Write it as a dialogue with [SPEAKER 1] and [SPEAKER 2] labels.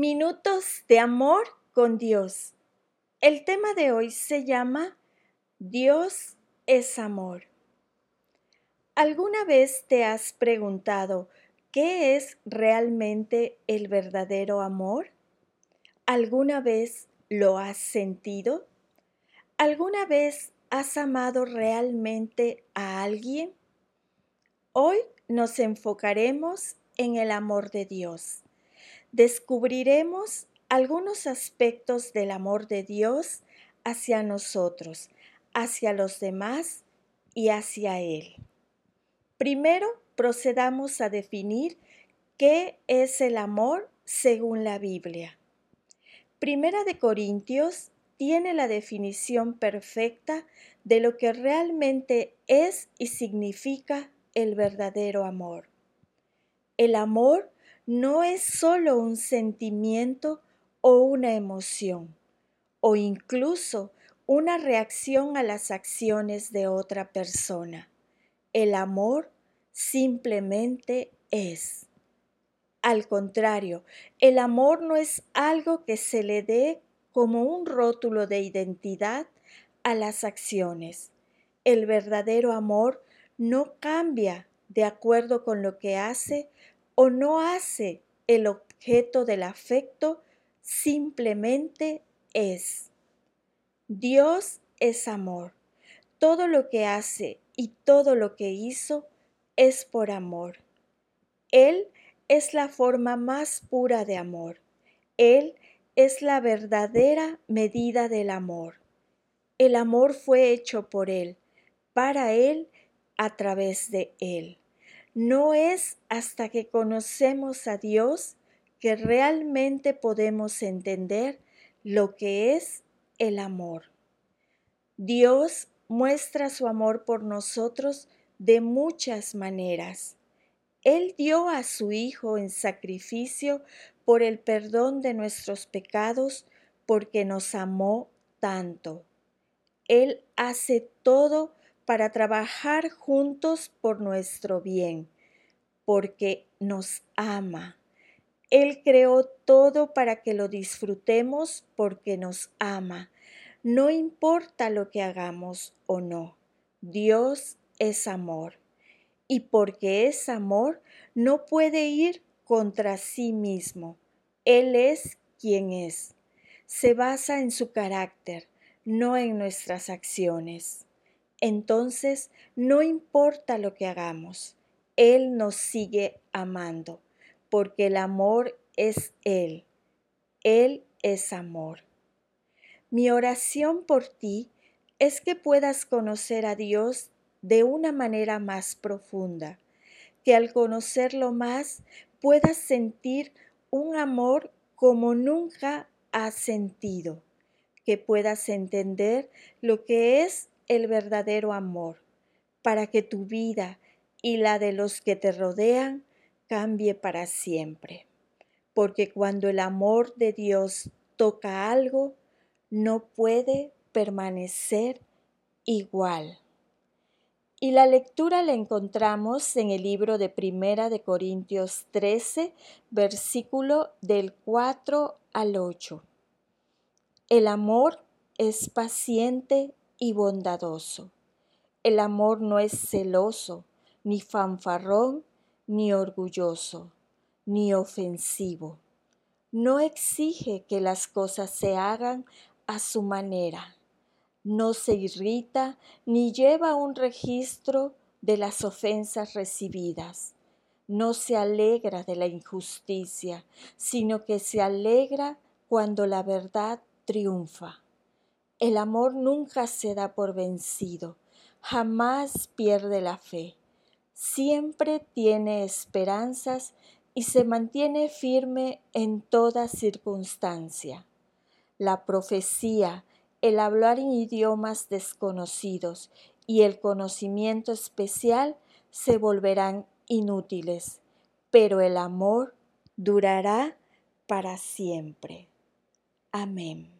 [SPEAKER 1] Minutos de amor con Dios. El tema de hoy se llama Dios es amor. ¿Alguna vez te has preguntado qué es realmente el verdadero amor? ¿Alguna vez lo has sentido? ¿Alguna vez has amado realmente a alguien? Hoy nos enfocaremos en el amor de Dios descubriremos algunos aspectos del amor de Dios hacia nosotros, hacia los demás y hacia Él. Primero, procedamos a definir qué es el amor según la Biblia. Primera de Corintios tiene la definición perfecta de lo que realmente es y significa el verdadero amor. El amor no es solo un sentimiento o una emoción, o incluso una reacción a las acciones de otra persona. El amor simplemente es. Al contrario, el amor no es algo que se le dé como un rótulo de identidad a las acciones. El verdadero amor no cambia de acuerdo con lo que hace o no hace el objeto del afecto, simplemente es. Dios es amor. Todo lo que hace y todo lo que hizo es por amor. Él es la forma más pura de amor. Él es la verdadera medida del amor. El amor fue hecho por Él, para Él, a través de Él. No es hasta que conocemos a Dios que realmente podemos entender lo que es el amor. Dios muestra su amor por nosotros de muchas maneras. Él dio a su Hijo en sacrificio por el perdón de nuestros pecados porque nos amó tanto. Él hace todo para trabajar juntos por nuestro bien, porque nos ama. Él creó todo para que lo disfrutemos porque nos ama. No importa lo que hagamos o no, Dios es amor. Y porque es amor, no puede ir contra sí mismo. Él es quien es. Se basa en su carácter, no en nuestras acciones entonces no importa lo que hagamos, Él nos sigue amando, porque el amor es Él. Él es amor. Mi oración por ti es que puedas conocer a Dios de una manera más profunda, que al conocerlo más puedas sentir un amor como nunca has sentido, que puedas entender lo que es el verdadero amor, para que tu vida y la de los que te rodean cambie para siempre. Porque cuando el amor de Dios toca algo, no puede permanecer igual. Y la lectura la encontramos en el libro de Primera de Corintios 13, versículo del 4 al 8. El amor es paciente y bondadoso. El amor no es celoso, ni fanfarrón, ni orgulloso, ni ofensivo. No exige que las cosas se hagan a su manera. No se irrita ni lleva un registro de las ofensas recibidas. No se alegra de la injusticia, sino que se alegra cuando la verdad triunfa. El amor nunca se da por vencido, jamás pierde la fe, siempre tiene esperanzas y se mantiene firme en toda circunstancia. La profecía, el hablar en idiomas desconocidos y el conocimiento especial se volverán inútiles, pero el amor durará para siempre. Amén.